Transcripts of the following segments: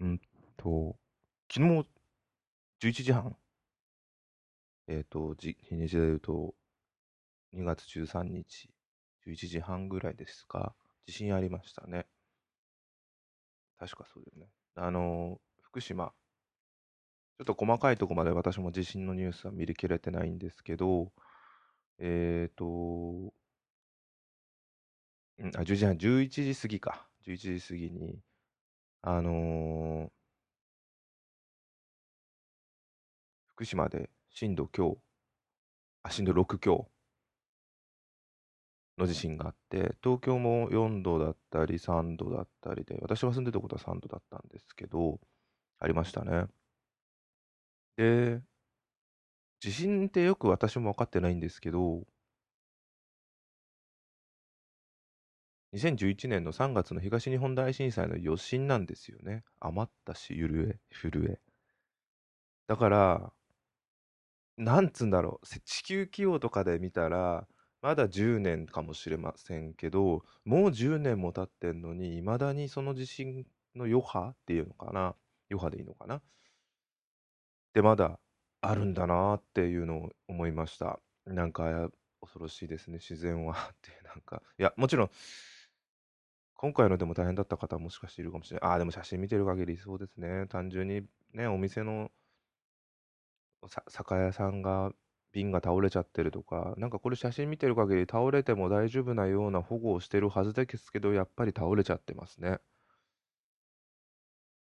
うんと、昨日11時半、えっ、と、じ日にちで言うと、2月13日、11時半ぐらいですか、地震ありましたね。確かそうだよね。あの、福島、ちょっと細かいとこまで私も地震のニュースは見りきれてないんですけど、えっ、と、あ、10時半、11時過ぎか。11時過ぎに、あのー福島で震度強、あ、震度6強の地震があって、東京も4度だったり3度だったりで、私が住んでたことは3度だったんですけど、ありましたね。で、地震ってよく私も分かってないんですけど、2011年の3月の東日本大震災の余震なんですよね。余ったし、揺れ、震え。だから、なんつうんだろう、地球規模とかで見たら、まだ10年かもしれませんけど、もう10年も経ってんのに、いまだにその地震の余波っていうのかな、余波でいいのかなで、まだあるんだなっていうのを思いました。なんか、恐ろしいですね、自然は って、なんか、いや、もちろん、今回のでも大変だった方もしかしているかもしれない。ああ、でも写真見てる限りそうですね。単純にね、お店の酒屋さんが瓶が倒れちゃってるとか、なんかこれ写真見てる限り倒れても大丈夫なような保護をしてるはずですけど、やっぱり倒れちゃってますね。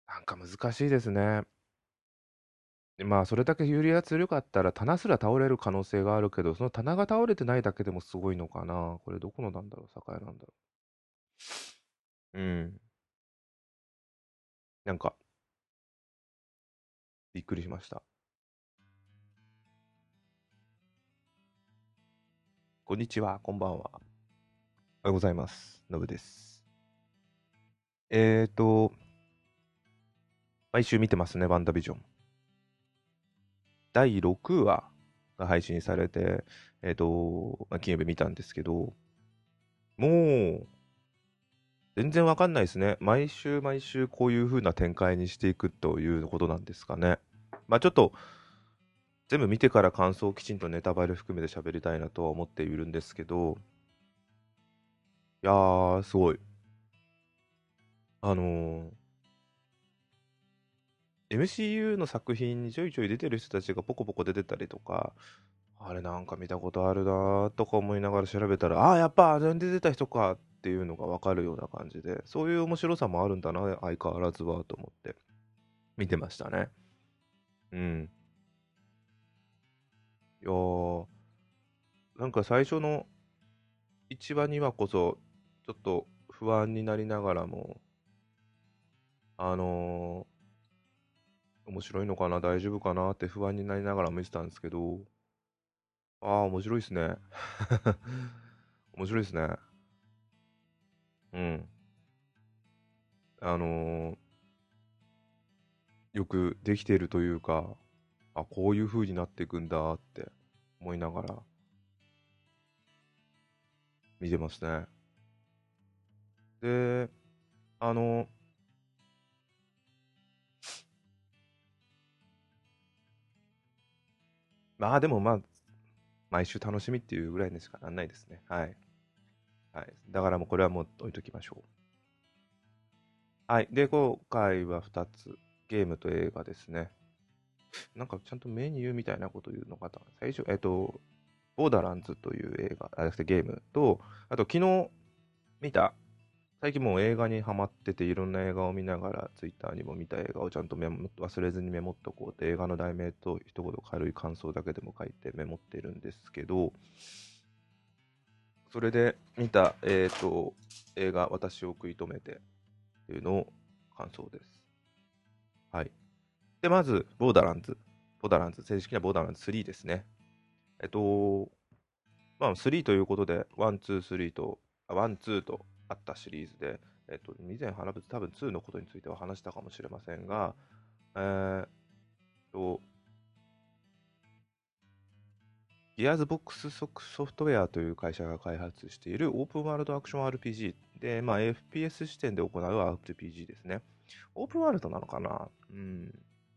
なんか難しいですね。まあ、それだけ揺れが強かったら棚すら倒れる可能性があるけど、その棚が倒れてないだけでもすごいのかな。これどこのなんだろう、酒屋なんだろう。うん。なんか、びっくりしました。こんにちは、こんばんは。おはようございます。のぶです。えーと、毎週見てますね、ワンダビジョン。第6話が配信されて、えっ、と、まあ、金曜日見たんですけど、もう、全然わかんないですね。毎週毎週こういう風な展開にしていくということなんですかね。まあちょっと、全部見てから感想をきちんとネタバレ含めて喋りたいなとは思っているんですけど、いやー、すごい。あのー MCU の作品にちょいちょい出てる人たちがポコポコ出てたりとか、あれなんか見たことあるなーとか思いながら調べたら、ああ、やっぱあれに出てた人かっっていうのがわかるような感じで、そういう面白さもあるんだな、相変わらずはと思って見てましたね。うん。いやー、なんか最初の1話2話こそ、ちょっと不安になりながらも、あのー面白いのかな、大丈夫かなって不安になりながら見てたんですけど、ああ、面白いですね。面白いですね。うん。あのーよくできているというか、あ、こういう風になっていくんだって思いながら見てますね。で、あのまあでもまあ、毎週楽しみっていうぐらいにしかなんないですね。はい。はい。だからもうこれはもう置いときましょう。はい。で、今回は2つ。ゲームと映画ですね。なんかちゃんとメニューみたいなこと言うのかな。最初、えっと、ボーダーランズという映画、あ、じゃなくてゲームと、あと昨日見た、最近もう映画にハマってていろんな映画を見ながら、ツイッターにも見た映画をちゃんとメモ忘れずにメモっとこうって映画の題名と一言軽い感想だけでも書いてメモってるんですけど、それで見た、えっ、と、映画、私を食い止めてっていうのを感想です。はい。で、まず、ボーダーランズ。ボーダーランズ、正式なボーダーランズ3ですね。えっと、まあ、3ということで、1、2、3と、あ1、2とあったシリーズで、えっと、以前話多分2のことについては話したかもしれませんが、えーっと、ギアーズボックスソフトウェアという会社が開発しているオープンワールドアクション RPG で、まあ、FPS 視点で行う RPG ですね。オープンワールドなのかな？うん。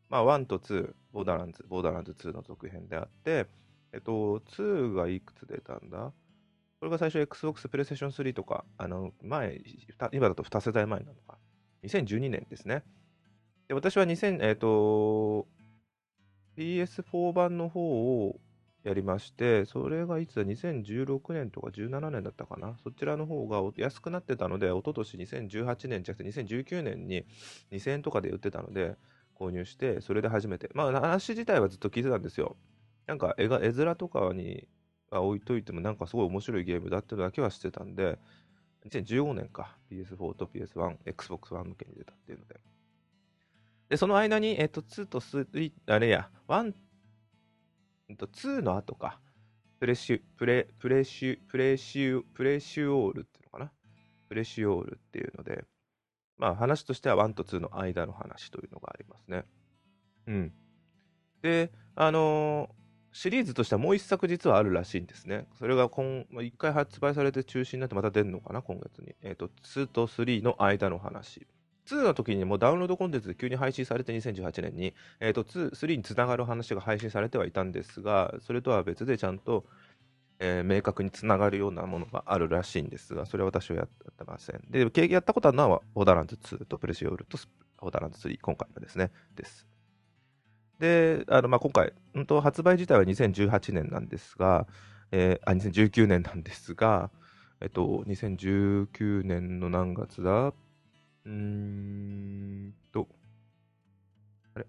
まあ、1と2、ボーダーランズ、ボーダーランズ2の続編であって、えっと、2がいくつ出たんだ？これが最初 Xbox、PlayStation 3とか、あの、前、今だと2世代前なのか。2012年ですね。で、私は2000、えっ、と、PS4 版の方をやりまして、それがいつだ、2016年とか17年だったかな。そちらの方が安くなってたので、一昨年2018年じゃなくて2019年に2000円とかで売ってたので、購入して、それで初めて。まあ、話自体はずっと聞いてたんですよ。なんか絵が、絵面とかに置いといても、なんかすごい面白いゲームだっていうだけは知ってたんで、2015年か、PS4 と PS1、Xbox One 向けに出たっていうので。で、その間に、えっと、2と3、あれや、1、2の後か、プレシュ、プレ、プレシュ、プレシュ、プレシュオールっていうのかなプレシュオールっていうので、まあ話としては1と2の間の話というのがありますね。うん。で、あのー、シリーズとしてはもう一作実はあるらしいんですね。それが今、ま、1回発売されて中止になってまた出るのかな、今月に。えっ、ー、と、2と3の間の話。2の時にもダウンロードコンテンツで急に配信されて2018年に、えーと、2、3につながる話が配信されてはいたんですが、それとは別でちゃんと、えー、明確につながるようなものがあるらしいんですが、それは私はやってません。で経験、やったことあるのは、ボーダーランズ2とプレシオールとボーダーランズ3、今回のですね、です。で、あのまあ、今回、本当発売自体は2018年なんですが、えー、あ、2019年なんですが、えっと、2019年の何月だ？うーんと、あれ？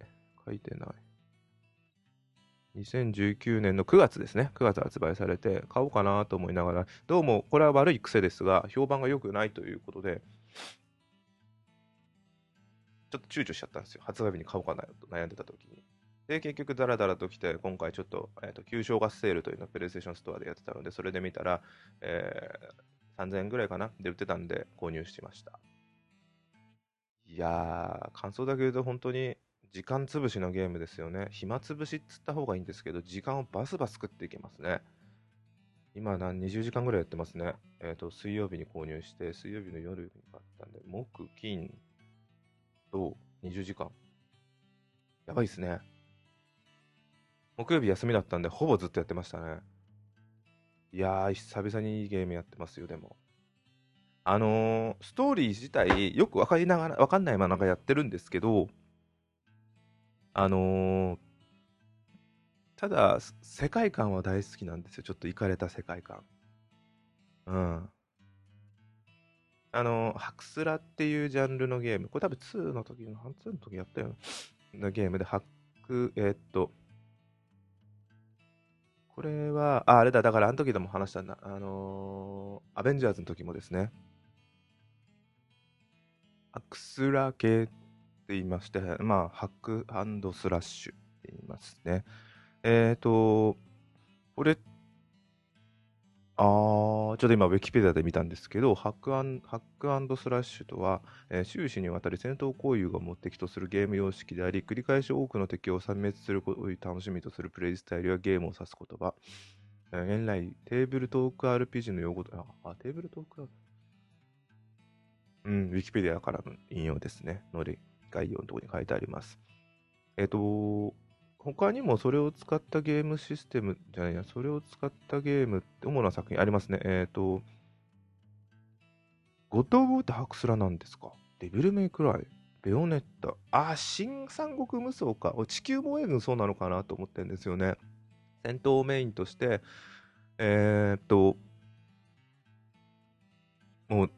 書いてない。2019年の9月ですね。9月発売されて、買おうかなと思いながら、どうもこれは悪い癖ですが、評判が良くないということで、ちょっと躊躇しちゃったんですよ。発売日に買おうかなと悩んでた時に。で、結局、だらだらと来て、今回ちょっと、えっ、ー、と、旧正月セールというのをプレイステーションストアでやってたので、それで見たら、えー、3000円ぐらいかな？で売ってたんで、購入しました。いやー、感想だけ言うと本当に時間潰しのゲームですよね。暇潰しっつった方がいいんですけど、時間をバスバス食っていけますね。今何、20時間ぐらいやってますね。えっ、ー、と、水曜日に購入して、水曜日の夜に買ったんで、木、金と20時間。やばいっすね。木曜日休みだったんで、ほぼずっとやってましたね。いやー、久々にいいゲームやってますよ、でも。あのー、ストーリー自体よく分かりながら、分かんないままなんかやってるんですけど、あのー、ただ、世界観は大好きなんですよ。ちょっといかれた世界観。うん。あのー、ハクスラっていうジャンルのゲーム。これ多分2の時の、半2の時やったようなゲームで、ハック、えー、っと、これは、あ、あれだ、だからあの時でも話したんだ。あのー、アベンジャーズの時もですね、アクスラ系って言いまして、まあ、ハックスラッシュって言いますね。えっ、ー、と、これ、あー、ちょっと今、ウィキペディアで見たんですけど、ハックハックスラッシュとは、えー、終始にわたり戦闘行為が目的とするゲーム様式であり、繰り返し多くの敵を殲滅することを楽しみとするプレイスタイルやゲームを指す言葉。現来、テーブルトーク RPG の用語あ、テーブルトーク RPG うん、ウィキペディアからの引用ですね。ので、概要のところに書いてあります。えっ、と、他にもそれを使ったゲームシステムじゃないや、それを使ったゲームって主な作品ありますね。えっ、と、ゴッド・オブ・ってハクスラなんですか？デビル・メイク・ライ、ベオネッタ、あ、新三国無双か。地球防衛軍そうなのかなと思ってるんですよね。戦闘をメインとして、えー、っと、もう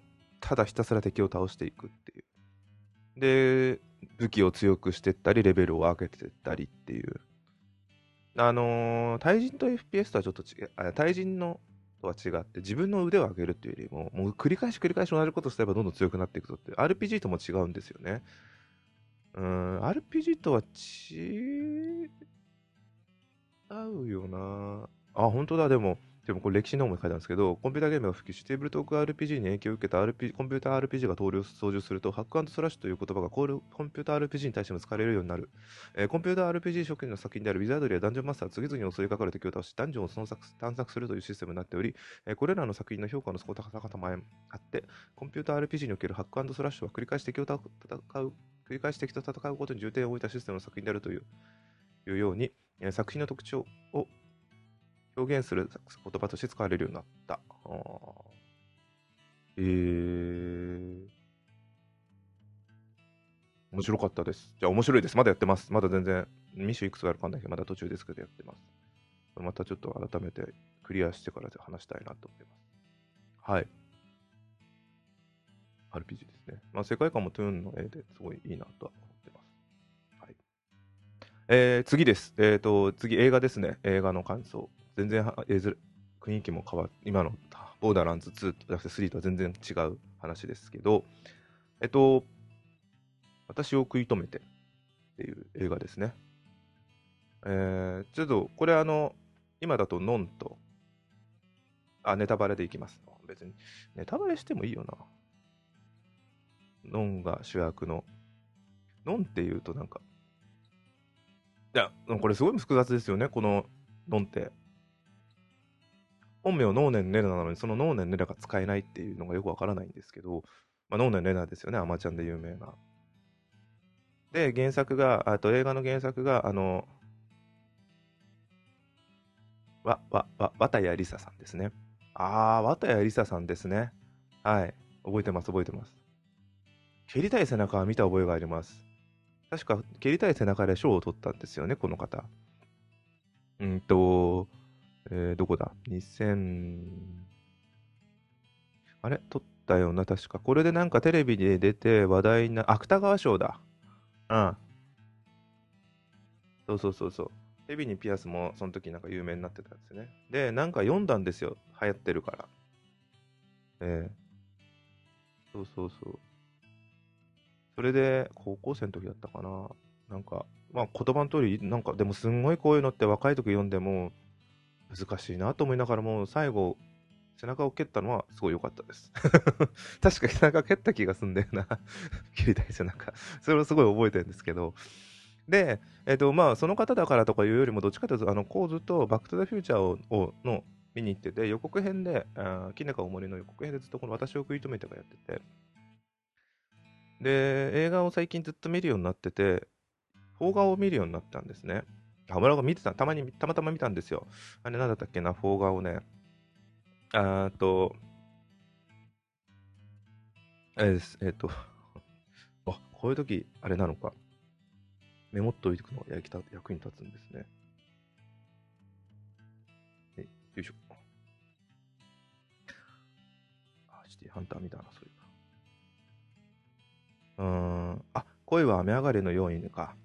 ただひたすら敵を倒していくっていう。で、武器を強くしていったり、レベルを上げていったりっていう。あのー、対人と FPS とはちょっと違う、対人のとは違って、自分の腕を上げるっていうよりも、もう繰り返し繰り返し同じことすればどんどん強くなっていくぞって、RPG とも違うんですよね。うん、RPG とは違うよなあ、本当だ、でも、でもこれ歴史の本も書いてあるんですけど、コンピューターゲームが普及し、テーブルトーク RPG に影響を受けた RP コンピューター RPG が登場すると、ハックスラッシュという言葉がコールコンピューター RPG に対しても使われるようになる。えー、コンピューター RPG 職人の作品であるウィザードリーやダンジョンマスターは次々に襲いかかる敵を倒し、ダンジョンをその探索するというシステムになっており、えー、これらの作品の評価の底高さもあって、コンピューター RPG におけるハックスラッシュは繰り返し敵を戦う、繰り返し敵と戦うことに重点を置いたシステムの作品であるといういうように、えー、作品の特徴を表現する言葉として使われるようになった。えー、面白かったです。じゃあ面白いです。まだやってます。まだ全然、ミッションいくつがあるかわかんないけど、まだ途中ですけどやってます。またちょっと改めてクリアしてからで話したいなと思います。はい。RPG ですね。まあ、世界観もトゥーンの絵ですごいいいなとは思ってます。はい。えー、次です。えっ、ー、と、次映画ですね。映画の感想。全然絵面雰囲気も変わって、今のボーダーランズ2とじゃなくて3とは全然違う話ですけど、えっと、私を食い止めてっていう映画ですね。えー、ちょっと、これあの、今だとノンと、あ、ネタバレでいきます。別に、ネタバレしてもいいよな。ノンが主役の、ノンっていうとなんか、いや、これすごい複雑ですよね、このノンって。本名ノーネン・レナなのに、そのノーネン・レナが使えないっていうのがよくわからないんですけど、まあ、ネン・レナですよね、アマちゃんで有名な。で、原作が、あと映画の原作が、あの、わ、わ、わ、綿谷りささんですね。あー、綿谷りささんですね。はい。覚えてます、覚えてます。蹴りたい背中は見た覚えがあります。確か、蹴りたい背中で賞を取ったんですよね、この方。うんと、えー、どこだ ?2000、あれ？撮ったよな、確か。これでなんかテレビで出て話題な、芥川賞だ。うん。そうそうそうそう。ヘビにピアスもその時なんか有名になってたんですよね。で、なんか読んだんですよ。流行ってるから。ええ、そうそうそう。それで、高校生の時だったかな。なんか、まあ言葉の通り、なんかでもすんごいこういうのって若い時読んでも、難しいなと思いながらも、最後、背中を蹴ったのはすごい良かったです。確か背中蹴った気がすんだよな。蹴りたい背中。それをすごい覚えてるんですけど。で、えっ、ー、と、まあ、その方だからとかいうよりも、どっちかというと、あの、こうずっとバックトゥザフューチャーをの見に行ってて、予告編で、あキネカおもりの予告編でずっとこの私を食い止めてがやってて、で、映画を最近ずっと見るようになってて、邦画を見るようになったんですね。あ、村が見てた、たまに、たまたま見たんですよ。あれなんだったっけ？な、フォーガーをね。あーと、えー、えー、と、あ、こういう時、あれなのか。メモっといていくの？が役に立つんですね。え、よいしょ。あ、シティハンター見たな、そういううーん、あ、恋は雨上がりのようにか。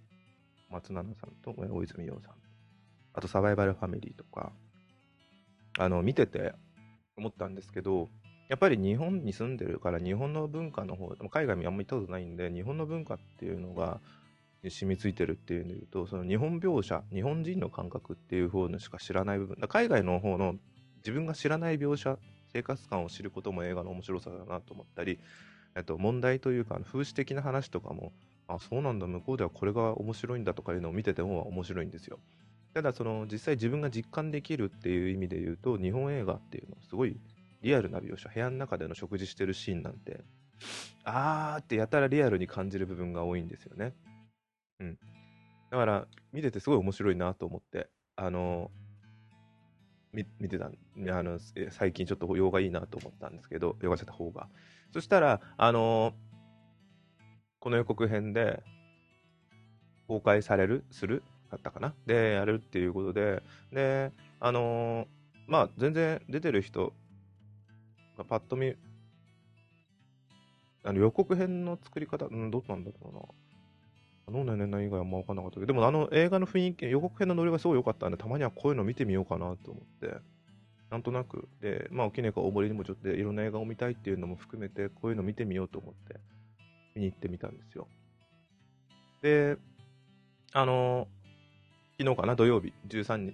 松菜奈さんと大泉洋さん。あとサバイバルファミリーとか、あの、見てて思ったんですけど、やっぱり日本に住んでるから日本の文化の方、海外にあんまり行ったことないんで、日本の文化っていうのが染みついてるっていうので言うと、その日本描写、日本人の感覚っていう方のしか知らない部分、海外の方の自分が知らない描写、生活感を知ることも映画の面白さだなと思ったり、えっと、問題というか、風刺的な話とかもあ、そうなんだ、向こうではこれが面白いんだとかいうのを見てても面白いんですよ。ただ、その実際自分が実感できるっていう意味で言うと、日本映画っていうのはすごいリアルな描写、部屋の中での食事してるシーンなんて、あーってやたらリアルに感じる部分が多いんですよね。うん。だから、見ててすごい面白いなと思って、あの、見てたあの最近ちょっと洋画いいなと思ったんですけど、洋画ちゃった方が。そしたら、あのこの予告編で公開されるするだったかな？で、やるっていうことで、で、あのー、まあ、全然出てる人がパッと見、あの予告編の作り方、うん、どうなんだろうな。あのねねね以外はあんま分かんなかったけど、でもあの映画の雰囲気、予告編のノリがすごい良かったんで、たまにはこういうの見てみようかなと思って、なんとなく、で、まあ、おきねかおもりにもちょっといろんな映画を見たいっていうのも含めて、こういうの見てみようと思って、見に行ってみたんですよ。で、あの、昨日かな、土曜日、13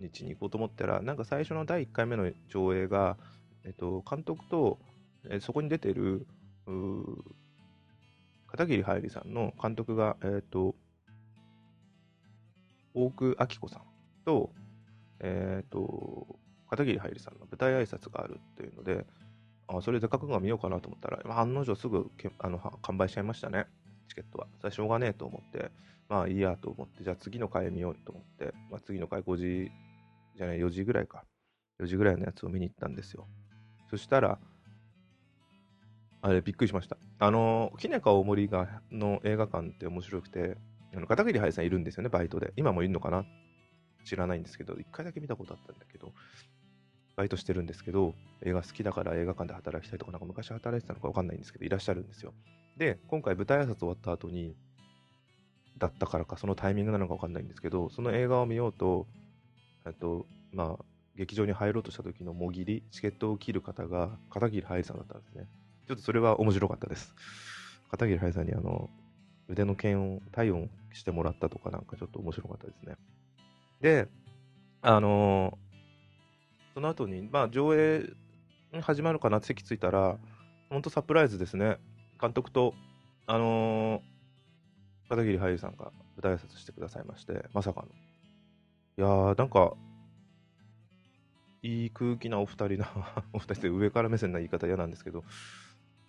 日に行こうと思ったら、なんか最初の第1回目の上映が、えっと、監督と、えそこに出てる、片桐はいりさんの監督が、えっと、大久明子さんと、えっと、片桐はいりさんの舞台挨拶があるっていうので、あそれで覚悟が見ようかなと思ったら、まあ、案の定すぐけあの完売しちゃいましたね、チケットは。それはしょうがねえと思って、まあいいやと思って、じゃあ次の回見ようと思って、まあ、次の回5時じゃない、4時ぐらいか。4時ぐらいのやつを見に行ったんですよ。そしたら、あれ、びっくりしました。あの、きねか大森がの映画館って面白くて、あの片桐はいさんいるんですよね、バイトで。今もいるのかな？知らないんですけど、一回だけ見たことあったんだけど、バイトしてるんですけど、映画好きだから映画館で働きたいとか、なんか昔働いてたのか分かんないんですけど、いらっしゃるんですよ。で、今回舞台挨拶終わった後に、だったからか、そのタイミングなのか分かんないんですけど、その映画を見ようと、えっと、まあ、劇場に入ろうとした時のもぎり、チケットを切る方が片桐はいさんだったんですね。ちょっとそれは面白かったです。片桐はいさんにあの、腕の剣を体温してもらったとかなんかちょっと面白かったですね。で、あのー、その後に、まあ上映始まるかなって席ついたら、ほんとサプライズですね。監督と、あのー、片桐はいさんが舞台挨拶してくださいまして、まさかの。いやー、なんか、いい空気なお二人な お二人で上から目線な言い方嫌なんですけど、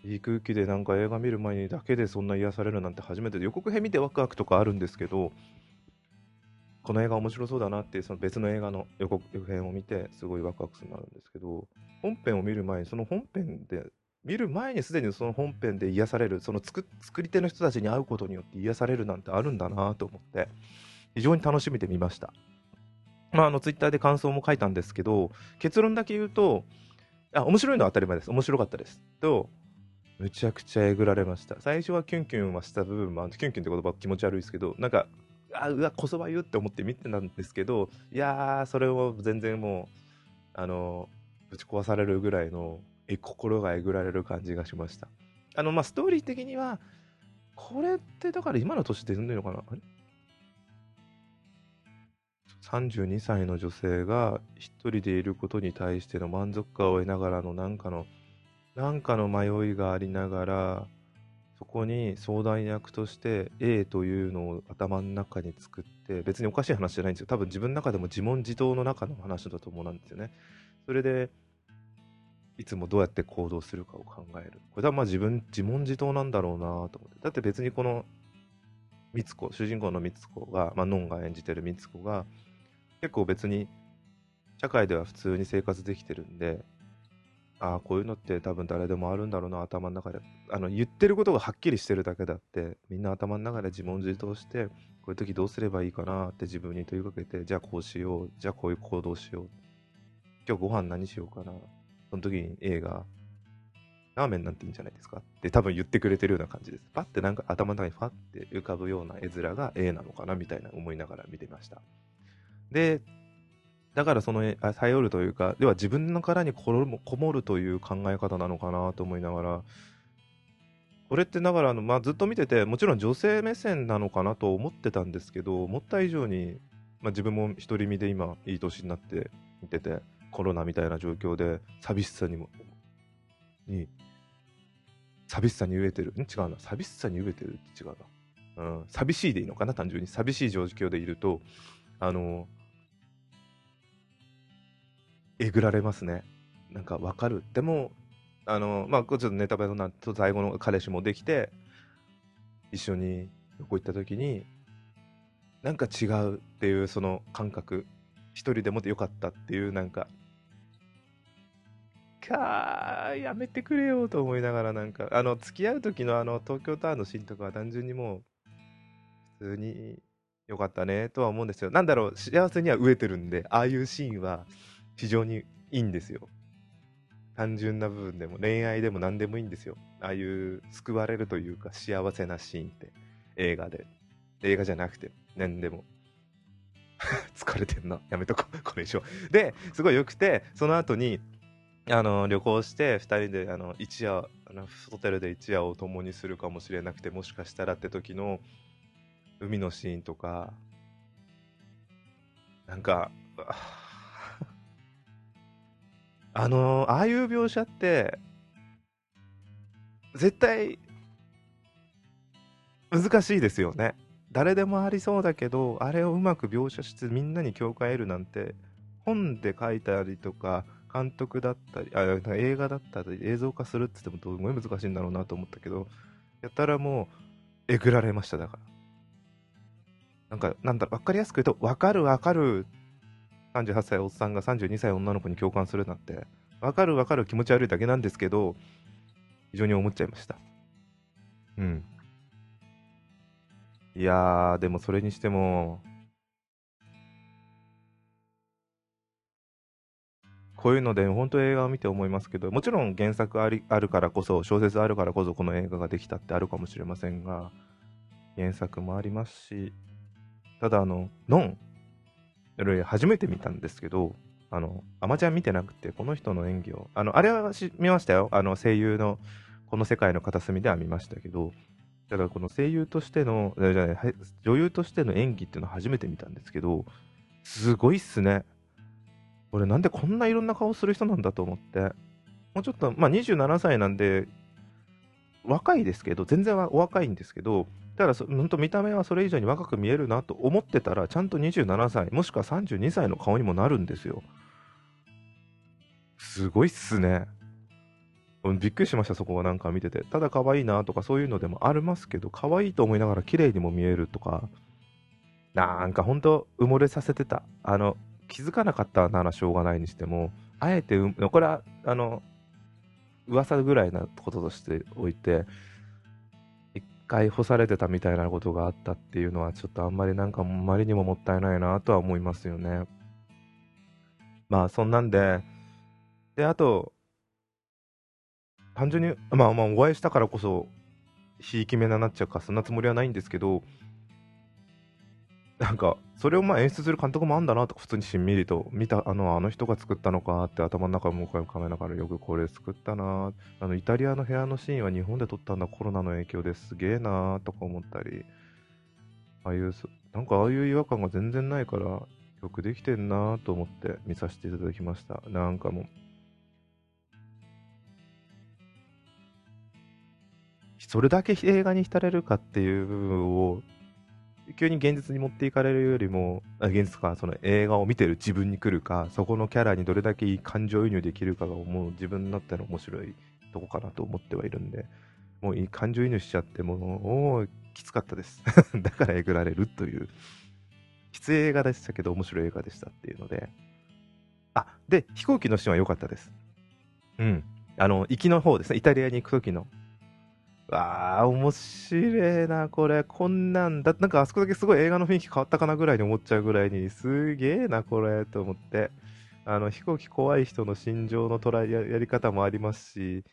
いい空気でなんか映画見る前にだけでそんな癒されるなんて初めてで予告編見てワクワクとかあるんですけど、この映画面白そうだなっていうその別の映画の予告編を見てすごいワクワクするのあるんですけど、本編を見る前にその本編で、見る前にすでにその本編で癒される、その作り手の人たちに会うことによって癒されるなんてあるんだなと思って、非常に楽しみで見ました。まあ、あの、ツイッターで感想も書いたんですけど、結論だけ言うと、あ、面白いのは当たり前です。面白かったです。と、むちゃくちゃえぐられました。最初はキュンキュンはした部分も、キュンキュンって言葉気持ち悪いですけど、なんか、あ、うわ、こそば言うって思って見てたんですけど、いやー、それを全然もう、あの、ぶち壊されるぐらいの、え、心がえぐられる感じがしました。あの、まあ、ストーリー的には、これってだから今の年で読んでるのかな？あれ？32歳の女性が一人でいることに対しての満足感を得ながらの何かの何かの迷いがありながらそこに相談役として A というのを頭の中に作って別におかしい話じゃないんですよ。多分自分の中でも自問自答の中の話だと思うんですよね。それでいつもどうやって行動するかを考える。これはまあ自分自問自答なんだろうなと思って。だって別にこのみつ子主人公のみつ子が、まあ、ノンが演じてるみつ子が結構別に社会では普通に生活できてるんで、ああ、こういうのって多分誰でもあるんだろうな、頭の中で。あの、言ってることがはっきりしてるだけだって、みんな頭の中で自問自答して、こういう時どうすればいいかなって自分に問いかけて、じゃあこうしよう、じゃあこういう行動しよう。今日ご飯何しようかな。その時に映画、ラーメンなんていいんじゃないですか？って多分言ってくれてるような感じです。パッてなんか頭の中にファッて浮かぶような絵面が A なのかなみたいな思いながら見てました。で、だからその頼るというか、では自分の殻にこもるという考え方なのかなと思いながら、これってだからあの、まあ、ずっと見てて、もちろん女性目線なのかなと思ってたんですけど、思った以上に、まあ、自分も独り身で今、いい年になって見てて、コロナみたいな状況で、寂しさにも、に、寂しさに飢えてる。ん？違うな。寂しさに飢えてるって違うな。うん。寂しいでいいのかな、単純に。寂しい状況でいると、あの、えぐられますね。なんかわかる。でも、あの、まあ、ちょっとネタバレのなと最後の彼氏もできて、一緒に旅行行った時に、なんか違うっていうその感覚、一人でもよかったっていうなんか、かー、やめてくれよと思いながらなんか、あの、付き合う時のあの、東京タワーのシーンとかは単純にもう、普通に良かったねとは思うんですよ。なんだろう、幸せには飢えてるんで、ああいうシーンは非常にいいんですよ。単純な部分でも恋愛でも何でもいいんですよ。ああいう救われるというか幸せなシーンって映画で。映画じゃなくて何でも。疲れてんな。やめとこう。これ以上。で、すごい良くて、その後に、あの、旅行して、2人で、あの、一夜、あの、ホテルで一夜を共にするかもしれなくて、もしかしたらって時の、海のシーンとか、なんか、あのー、ああいう描写って、絶対、難しいですよね。誰でもありそうだけど、あれをうまく描写してみんなに共感得るなんて、本で書いたりとか、監督だったり、あ映画だったり、映像化するって言ってもすごい難しいんだろうなと思ったけど、やったらもう、えぐられました、だから。なんか、なんだろ、わかりやすく言うと、わかるわかる、38歳おっさんが32歳女の子に共感するなんて、わかるわかる気持ち悪いだけなんですけど、非常に思っちゃいました。うん。いやー、でもそれにしても、こういうので、本当映画を見て思いますけど、もちろん原作ありあるからこそ、小説あるからこそこの映画ができたってあるかもしれませんが、原作もありますし、ただあの、ノン、初めて見たんですけど、あの、アマちゃん見てなくて、この人の演技を、あの、あれは見ましたよ。あの、声優の、この世界の片隅では見ましたけど、ただこの声優としての、じゃない、女優としての演技っていうのは初めて見たんですけど、すごいっすね。俺なんでこんないろんな顔する人なんだと思って、もうちょっと、まあ27歳なんで、若いですけど、全然お若いんですけど、だ、本当見た目はそれ以上に若く見えるなと思ってたら、ちゃんと27歳、もしくは32歳の顔にもなるんですよ。すごいっすね。びっくりしました、そこはなんか見てて。ただ可愛いなとかそういうのでもありますけど、可愛いと思いながら綺麗にも見えるとか、なんかほんと埋もれさせてた。あの、気づかなかったならしょうがないにしても、あえて、これは、あの、噂ぐらいなこととしておいて、解放されてたみたいなことがあったっていうのは、ちょっとあんまりなんか、あまりにももったいないなとは思いますよね。まあ、そんなんで、で、あと、単純に、まあまあ、お会いしたからこそ、ひいき目ななっちゃうか、そんなつもりはないんですけど、なんか、それをまあ演出する監督もあんだなとか、普通にしんみりと見た、あの、あの人が作ったのかって頭の中もう一回かべながら、よくこれ作ったなあの、イタリアの部屋のシーンは日本で撮ったんだ、コロナの影響ですげえなとか思ったり、ああいう、なんかああいう違和感が全然ないから、よくできてんなと思って見させていただきました。なんかもう、それだけ映画に浸れるかっていう部分を急に現実に持っていかれるよりも、現実か、その映画を見てる自分に来るか、そこのキャラにどれだけいい感情移入できるかが、もう自分になっての面白いとこかなと思ってはいるんで、もういい感情移入しちゃって、もう、きつかったです。だからえぐられるという、きつい映画でしたけど、面白い映画でしたっていうので、あ、で、飛行機のシーンは良かったです。うん。あの、行きの方ですね、イタリアに行く時のわあ、面白いな、これ。こんなんだ。なんかあそこだけすごい映画の雰囲気変わったかなぐらいに思っちゃうぐらいに、すげえな、これ、と思って。あの、飛行機怖い人の心情の捉えやり方もありますし、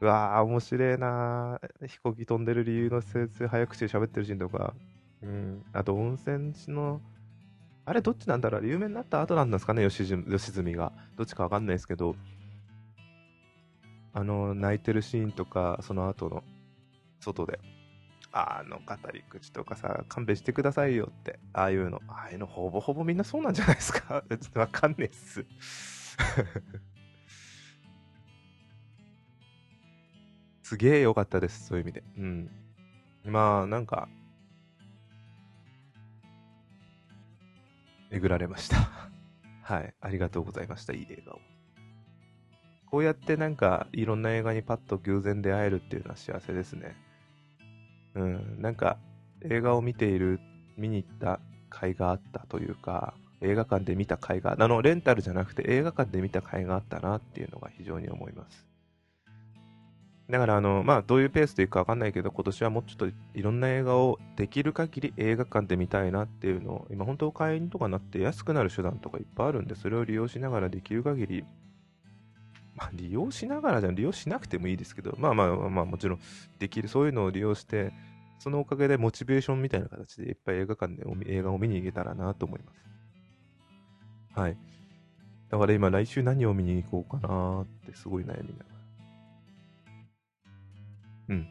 うわあ、面白いな。飛行機飛んでる理由の説、早口で喋ってるシーンとか。うん。あと、温泉地の、あれ、どっちなんだろう有名になった後なんですかね、吉住が。どっちかわかんないですけど、あの、泣いてるシーンとか、その後の、外で、あの語り口とかさ、勘弁してくださいよって、ああいうの、ああいうのほぼほぼみんなそうなんじゃないですか？ちょっとわかんねえっす すげえ良かったです、そういう意味で。うん。まあ、なんか、えぐられました はい。ありがとうございました。いい映画を。こうやってなんかいろんな映画にパッと偶然出会えるっていうのは幸せですね。うん、なんか映画を見ている、見に行った甲斐があったというか、映画館で見た甲斐が、あの、レンタルじゃなくて映画館で見た甲斐があったなっていうのが非常に思います。だから、あの、まあ、どういうペースでいくかわかんないけど、今年はもうちょっといろんな映画をできる限り映画館で見たいなっていうのを、今本当会員とかなって安くなる手段とかいっぱいあるんで、それを利用しながらできる限りまあ、利用しながらじゃ利用しなくてもいいですけど、まあまあまあ、もちろんできる、そういうのを利用して、そのおかげでモチベーションみたいな形でいっぱい映画館で映画を見に行けたらなと思います。はい。だから今来週何を見に行こうかなってすごい悩みながら。うん。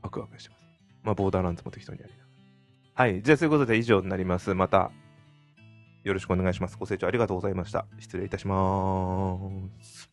ワクワクしてます。まあ、ボーダーランズも適当にやりながら。はい。じゃあ、そういうことで以上になります。またよろしくお願いします。ご清聴ありがとうございました。失礼いたします。